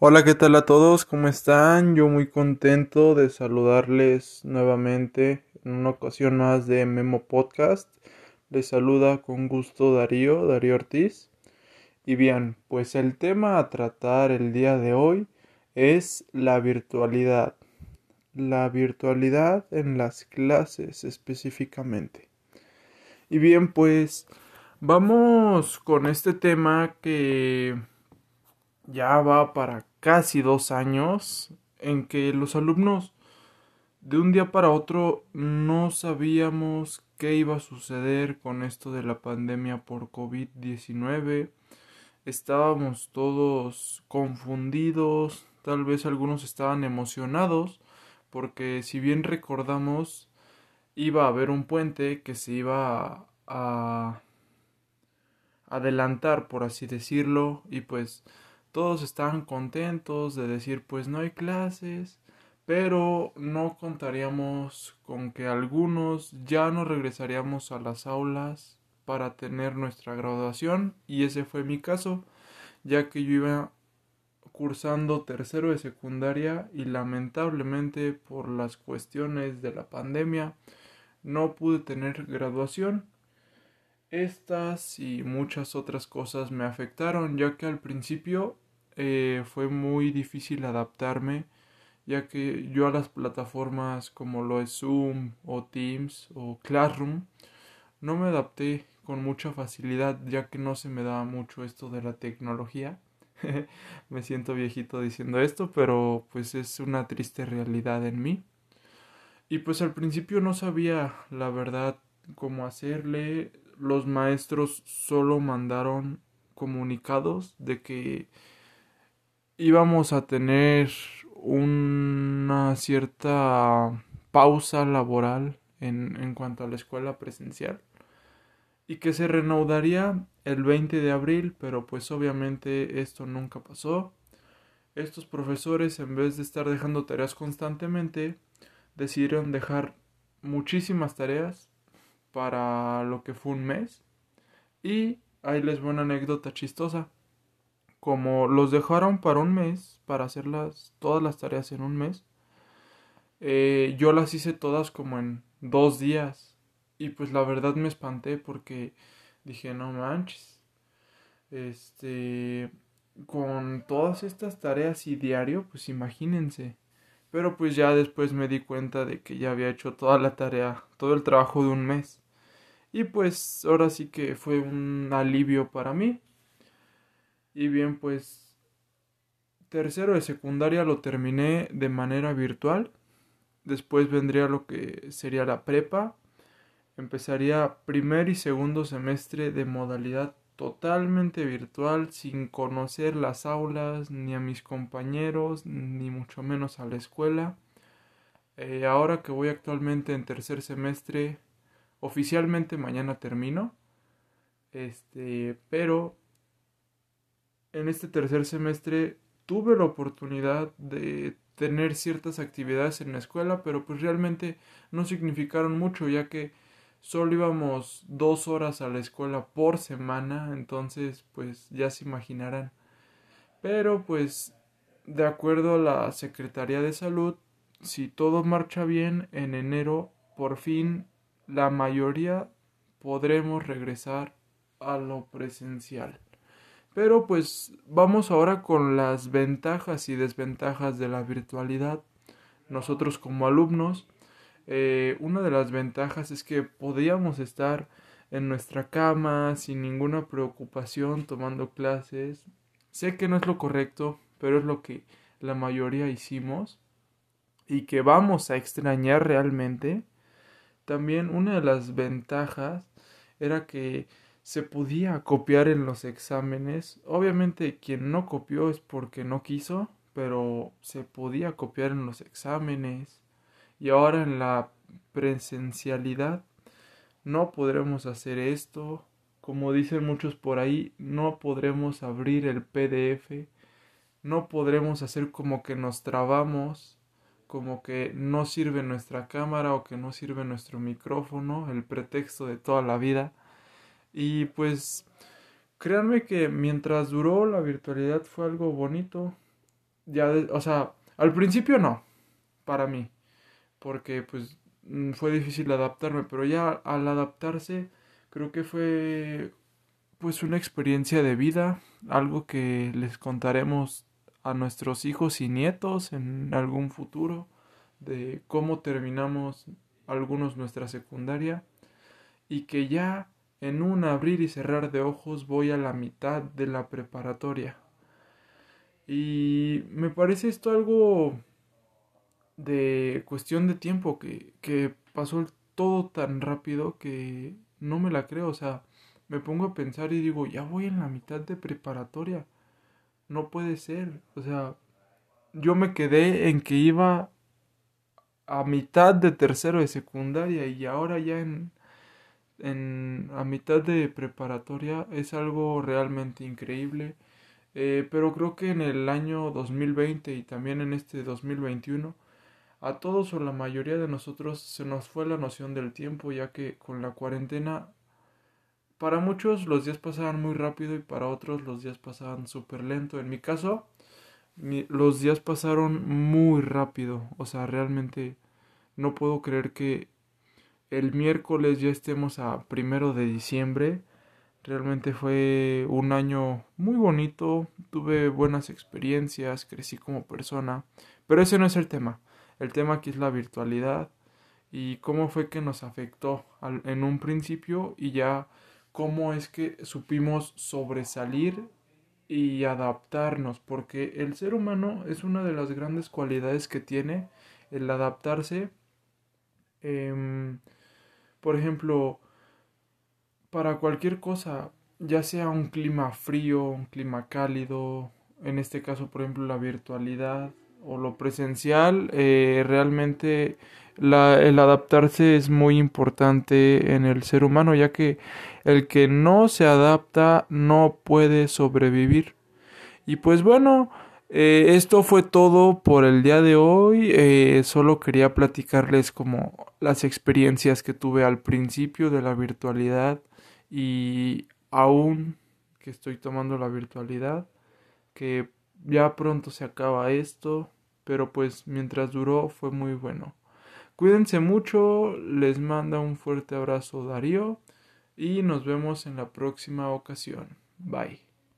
Hola, ¿qué tal a todos? ¿Cómo están? Yo muy contento de saludarles nuevamente en una ocasión más de Memo Podcast. Les saluda con gusto Darío, Darío Ortiz. Y bien, pues el tema a tratar el día de hoy es la virtualidad. La virtualidad en las clases específicamente. Y bien, pues vamos con este tema que ya va para casi dos años en que los alumnos de un día para otro no sabíamos qué iba a suceder con esto de la pandemia por COVID-19. Estábamos todos confundidos, tal vez algunos estaban emocionados, porque si bien recordamos, iba a haber un puente que se iba a adelantar, por así decirlo, y pues todos estaban contentos de decir pues no hay clases, pero no contaríamos con que algunos ya no regresaríamos a las aulas para tener nuestra graduación y ese fue mi caso, ya que yo iba cursando tercero de secundaria y lamentablemente por las cuestiones de la pandemia no pude tener graduación. Estas y muchas otras cosas me afectaron ya que al principio eh, fue muy difícil adaptarme, ya que yo a las plataformas como lo es Zoom o Teams o Classroom no me adapté con mucha facilidad, ya que no se me daba mucho esto de la tecnología. me siento viejito diciendo esto, pero pues es una triste realidad en mí. Y pues al principio no sabía la verdad cómo hacerle. Los maestros solo mandaron comunicados de que íbamos a tener una cierta pausa laboral en, en cuanto a la escuela presencial y que se reanudaría el 20 de abril, pero pues obviamente esto nunca pasó. Estos profesores, en vez de estar dejando tareas constantemente, decidieron dejar muchísimas tareas para lo que fue un mes. Y ahí les voy una anécdota chistosa como los dejaron para un mes, para hacer todas las tareas en un mes, eh, yo las hice todas como en dos días. Y pues la verdad me espanté porque dije, no manches. Este, con todas estas tareas y diario, pues imagínense. Pero pues ya después me di cuenta de que ya había hecho toda la tarea, todo el trabajo de un mes. Y pues ahora sí que fue un alivio para mí. Y bien, pues tercero de secundaria lo terminé de manera virtual. Después vendría lo que sería la prepa. Empezaría primer y segundo semestre de modalidad totalmente virtual, sin conocer las aulas, ni a mis compañeros, ni mucho menos a la escuela. Eh, ahora que voy actualmente en tercer semestre, oficialmente mañana termino. Este, pero en este tercer semestre tuve la oportunidad de tener ciertas actividades en la escuela, pero pues realmente no significaron mucho, ya que solo íbamos dos horas a la escuela por semana, entonces pues ya se imaginarán. Pero pues de acuerdo a la Secretaría de Salud, si todo marcha bien, en enero por fin la mayoría podremos regresar a lo presencial. Pero pues vamos ahora con las ventajas y desventajas de la virtualidad. Nosotros como alumnos, eh, una de las ventajas es que podíamos estar en nuestra cama sin ninguna preocupación tomando clases. Sé que no es lo correcto, pero es lo que la mayoría hicimos y que vamos a extrañar realmente. También una de las ventajas era que se podía copiar en los exámenes. Obviamente quien no copió es porque no quiso, pero se podía copiar en los exámenes. Y ahora en la presencialidad no podremos hacer esto. Como dicen muchos por ahí, no podremos abrir el PDF. No podremos hacer como que nos trabamos, como que no sirve nuestra cámara o que no sirve nuestro micrófono, el pretexto de toda la vida y pues créanme que mientras duró la virtualidad fue algo bonito. ya, o sea, al principio no, para mí, porque pues mm, fue difícil adaptarme, pero ya al adaptarse creo que fue pues una experiencia de vida, algo que les contaremos a nuestros hijos y nietos en algún futuro, de cómo terminamos algunos nuestra secundaria y que ya en un abrir y cerrar de ojos voy a la mitad de la preparatoria. Y me parece esto algo de cuestión de tiempo, que, que pasó todo tan rápido que no me la creo. O sea, me pongo a pensar y digo, ya voy en la mitad de preparatoria. No puede ser. O sea, yo me quedé en que iba a mitad de tercero de secundaria y ahora ya en, en a mitad de preparatoria es algo realmente increíble. Eh, pero creo que en el año 2020 y también en este 2021 a todos o la mayoría de nosotros se nos fue la noción del tiempo ya que con la cuarentena para muchos los días pasaban muy rápido y para otros los días pasaban súper lento. En mi caso los días pasaron muy rápido. O sea, realmente no puedo creer que el miércoles ya estemos a primero de diciembre. Realmente fue un año muy bonito, tuve buenas experiencias, crecí como persona, pero ese no es el tema. El tema aquí es la virtualidad y cómo fue que nos afectó en un principio y ya cómo es que supimos sobresalir y adaptarnos, porque el ser humano es una de las grandes cualidades que tiene el adaptarse. Em, por ejemplo, para cualquier cosa, ya sea un clima frío, un clima cálido, en este caso, por ejemplo, la virtualidad o lo presencial, eh, realmente la, el adaptarse es muy importante en el ser humano, ya que el que no se adapta no puede sobrevivir. Y pues bueno, eh, esto fue todo por el día de hoy. Eh, solo quería platicarles como las experiencias que tuve al principio de la virtualidad y aún que estoy tomando la virtualidad, que ya pronto se acaba esto, pero pues mientras duró fue muy bueno. Cuídense mucho, les manda un fuerte abrazo Darío y nos vemos en la próxima ocasión. Bye.